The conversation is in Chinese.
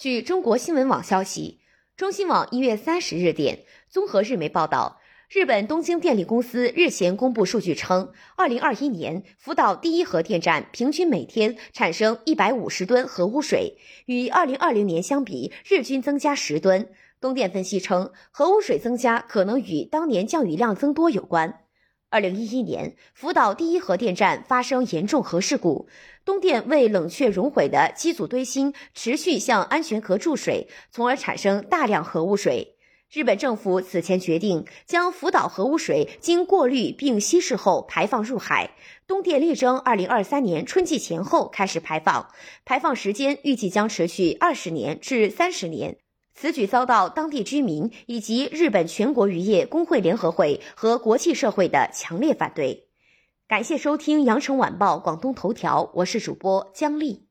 据中国新闻网消息，中新网一月三十日电，综合日媒报道，日本东京电力公司日前公布数据称，二零二一年福岛第一核电站平均每天产生一百五十吨核污水，与二零二零年相比，日均增加十吨。东电分析称，核污水增加可能与当年降雨量增多有关。二零一一年，福岛第一核电站发生严重核事故，东电为冷却熔毁的机组堆芯，持续向安全壳注水，从而产生大量核污水。日本政府此前决定将福岛核污水经过滤并稀释后排放入海，东电力争二零二三年春季前后开始排放，排放时间预计将持续二十年至三十年。此举遭到当地居民以及日本全国渔业工会联合会和国际社会的强烈反对。感谢收听羊城晚报广东头条，我是主播姜丽。